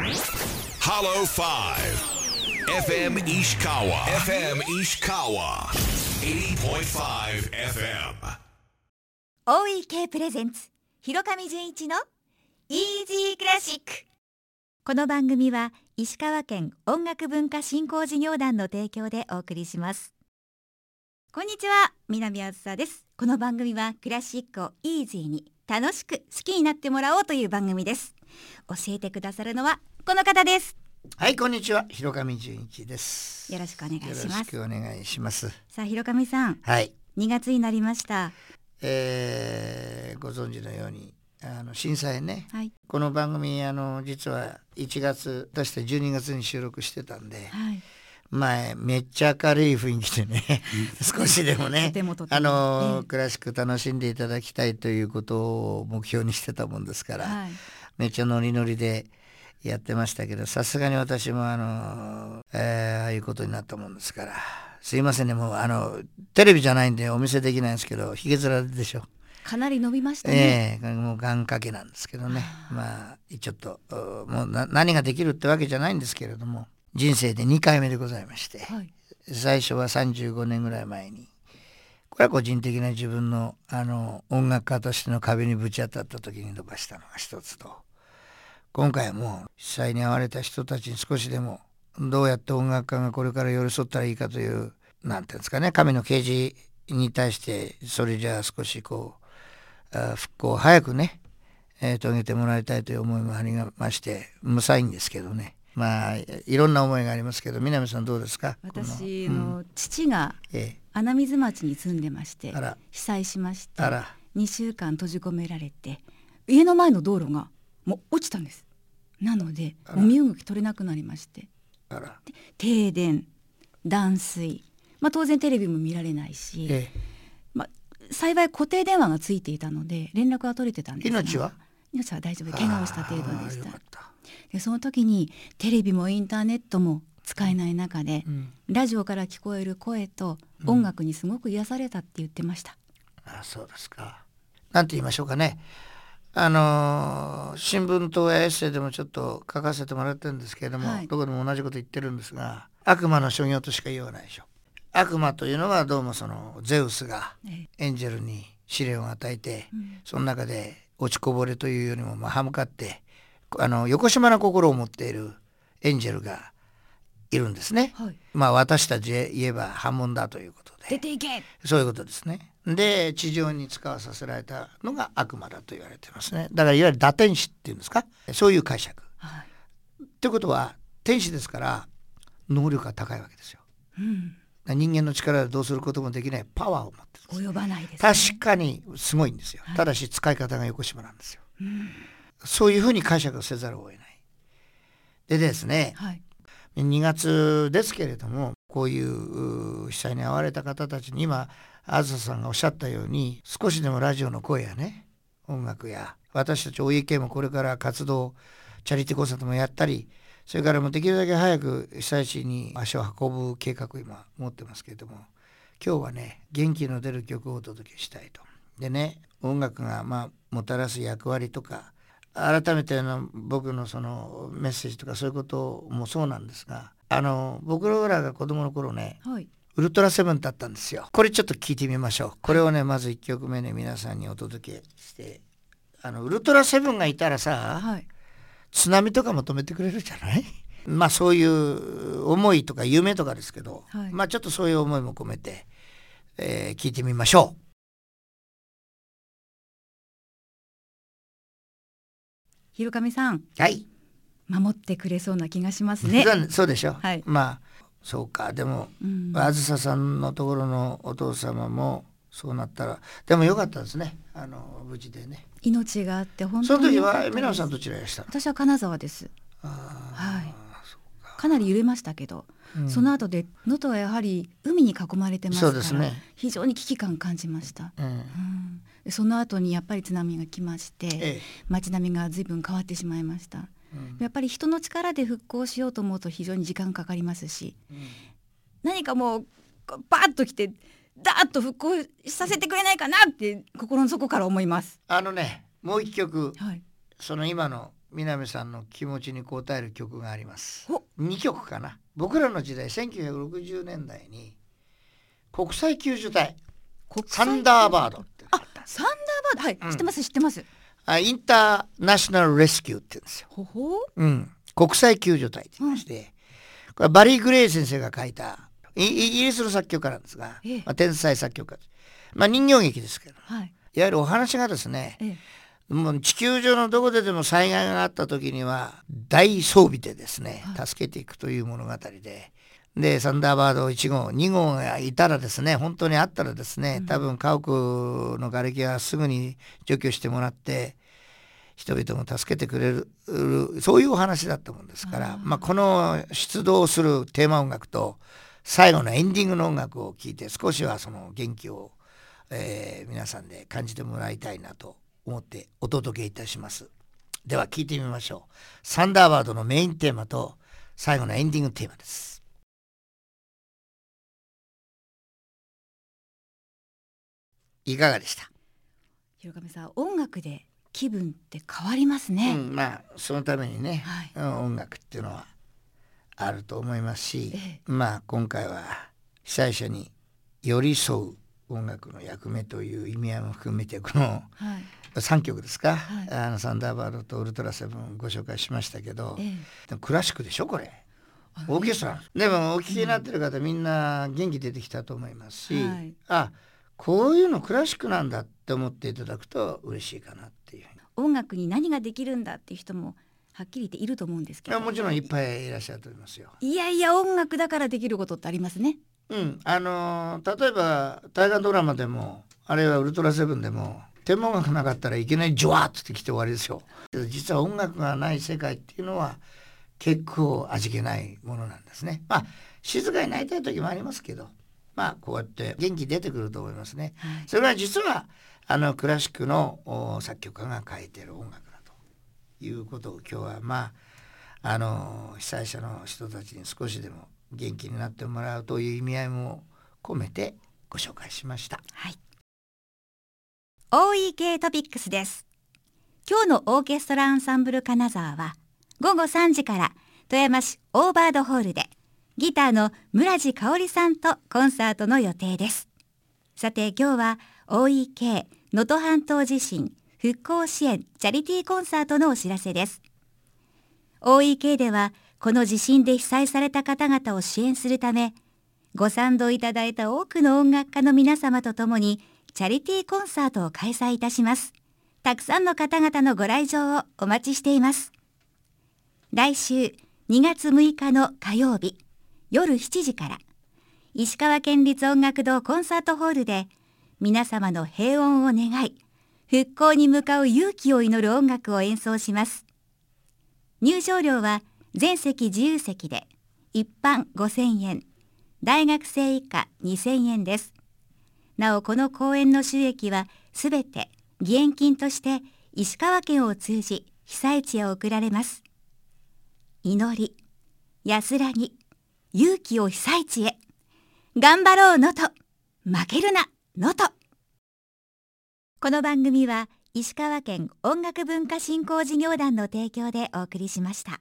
Hollow 5 FM Ishikawa. FM Ishikawa. 80.5 FM OEK プレゼンツ広上純一のイージークラシックこの番組は石川県音楽文化振興事業団の提供でお送りします。こんにちは南あずさです。この番組はクラシックをイージーに楽しく好きになってもらおうという番組です教えてくださるのはこの方ですはい、こんにちは。広上純一です。よろしくお願いしますよろしくお願いします。さあ広上さんはい、2月になりましたえーご存知のように、あの震災ね。はいこの番組あの実は1月出して12月に収録してたんで、はい前めっちゃ明るい雰囲気でね、少しでもねあの、ええ。クラシック楽しんでいただきたいということを目標にしてたもんですから、はい。めっちゃノリノリでやってましたけどさすがに私もあの、えーああいうことになったもんですからすいませんねもうあのテレビじゃないんでお見せできないんですけどひげ面でしょ、かなり伸びましたね、ええもう願掛けなんですけどね。まあちょっとうもうな何ができるってわけじゃないんですけれども人生で2回目でございましてはい。最初は35年ぐらい前にこれは個人的な自分のあの音楽家としての壁にぶち当たった時に伸ばしたのが一つと今回はもう被災に遭われた人たちに少しでもどうやって音楽家がこれから寄り添ったらいいかというなんていうんですかね神の啓示に対してそれじゃあ少しこうあ復興を早くね、えー遂げてもらいたいという思いもありまして無サインですけどねまあいろんな思いがありますけど南さんどうですか？私この父がええ。穴水町に住んでまして被災しましてあら。2週間閉じ込められて家の前の道路がもう落ちたんです。なのでも動き取れなくなりまして。停電断水、まあ、当然テレビも見られないし、えまあ、幸い固定電話がついていたので連絡は取れてたんですが命は？命は大丈夫。怪我をした程度でしたでその時にテレビもインターネットも使えない中で、うんラジオから聞こえる声と音楽にすごく癒されたって言ってました、あそうですか。なんて言いましょうかね。あのー新聞とエッセイでもちょっと書かせてもらってるんですけれども、はいどこでも同じこと言ってるんですが悪魔の所業としか言わないでしょ。悪魔というのはどうもそのゼウスがえエンジェルに試練を与えて、うんその中で落ちこぼれというよりもまあ歯向かってあの横島な心を持っているエンジェルがいるんですね。はい、まあ私たちへ言えば破門だということで出ていけそういうことですね。で地上に使わさせられたのが悪魔だと言われてますね。だからいわゆる打天使っていうんですか？そういう解釈。はいということは天使ですから能力が高いわけですよ。うん、人間の力でどうすることもできないパワーを持ってる。及ばないです、ね、確かにすごいんですよ。はいただし使い方が横島なんですよ。うんそういうふうに解釈せざるを得ない。でですねはい2月ですけれどもこういうう被災に遭われた方たちに今あずささんがおっしゃったように少しでもラジオの声やね音楽や私たち OEK もこれから活動チャリティーコンサートもやったりそれからもうできるだけ早く被災地に足を運ぶ計画を今持ってますけれども今日はね元気の出る曲をお届けしたいと。でね音楽がまあもたらす役割とか改めての僕のそのメッセージとかそういうこともそうなんですがあの僕らが子供の頃ねはい。ウルトラセブンだったんですよ。これちょっと聞いてみましょう。これをねまず1曲目ね皆さんにお届けしてあのウルトラセブンがいたらさはい。津波とかも止めてくれるじゃない？まあそういう思いとか夢とかですけど、はい。まあちょっとそういう思いも込めて、えー聞いてみましょう広上さんはい。守ってくれそうな気がしますね。そうでしょ、はい。まあそうか。でもうん。あずささんのところのお父様もそうなったらでもよかったですね。あの無事でね。命があって本その時当に良かったです。は皆さんどちらいらした？の私は金沢です。あはい。か。なり揺れましたけど、ーうん。その後で能登はやはり海に囲まれてますからね。非常に危機感感じました、うん。うんでその後にやっぱり津波が来まして、ええ。街並みが随分変わってしまいました。うん。やっぱり人の力で復興しようと思うと非常に時間かかりますし何かもうバーッと来てダーッと復興させてくれないかなって心の底から思います。あのねもう一曲はい。その今の南さんの気持ちに応える曲があります。お。2曲かな。僕らの時代1960年代に国際救助隊国サンダーバードって。あサンダーバードはい、知ってます知ってます。あインターナショナルレスキューって言うんですよ、ほほ？うん、国際救助隊って言いまして、これはバリー・グレイ先生が書いたイイギリスの作曲家なんですが、ええ。まあ、天才作曲家。まあ人形劇ですけど。はい。いわゆるお話がですねええ。もう地球上のどこででも災害があった時には大装備でですね助けていくという物語で。でサンダーバード1号2号がいたらですね本当にあったらですね多分家屋の瓦礫はすぐに除去してもらって人々も助けてくれるそういうお話だったもんですからまあ、この出動するテーマ音楽と最後のエンディングの音楽を聴いて少しはその元気を、えー皆さんで感じてもらいたいなと思ってお届けいたします。では聴いてみましょう。サンダーバードのメインテーマと最後のエンディングテーマですいかがでした、広上さん音楽で気分って変わりますね、うん、まあそのためにね、はい。うん音楽っていうのはあると思いますし、えまあ今回は被災者に寄り添う音楽の役目という意味合いも含めてこのはい。3曲ですか、はい。あのサンダーバードとウルトラセブンご紹介しましたけど、ええ。でもクラシックでしょこれ。オーケストラ。でもお聴きになってる方、みんな元気出てきたと思いますし、はい。あこういうのクラシックなんだって思っていただくと嬉しいかなっていう音楽に何ができるんだっていう人もはっきり言っていると思うんですけどいやもちろんいっぱいいらっしゃると思いますよ。いやいや音楽だからできることってありますねうん、あのー例えば大河ドラマでもあるいはウルトラセブンでも天文学なかったらいきなりジョワーッと来て終わりですよ。実は音楽がない世界っていうのは結構味気ないものなんですね。まあ静かになりたい時もありますけどまあこうやって元気出てくると思いますね。はいそれは実はあのクラシックのお作曲家が書いてる音楽だということを今日はまああの被災者の人たちに少しでも元気になってもらうという意味合いも込めてご紹介しました。はい。OEK トピックスです。今日のオーケストラアンサンブル金沢は午後3時から富山市オーバードホールでギターの村地香織さんとコンサートの予定です。さて今日は OEK 能登半島地震復興支援チャリティーコンサートのお知らせです。OEK ではこの地震で被災された方々を支援するためご賛同いただいた多くの音楽家の皆様と共にチャリティーコンサートを開催いたします。たくさんの方々のご来場をお待ちしています。来週2月6日の火曜日夜7時から石川県立音楽堂コンサートホールで皆様の平穏を願い復興に向かう勇気を祈る音楽を演奏します。入場料は全席自由席で一般5000円大学生以下2000円です。なおこの公演の収益はすべて義援金として石川県を通じ被災地へ送られます。祈り、安らぎ、勇気を被災地へ。頑張ろうのと、負けるなのと。この番組は石川県音楽文化振興事業団の提供でお送りしました。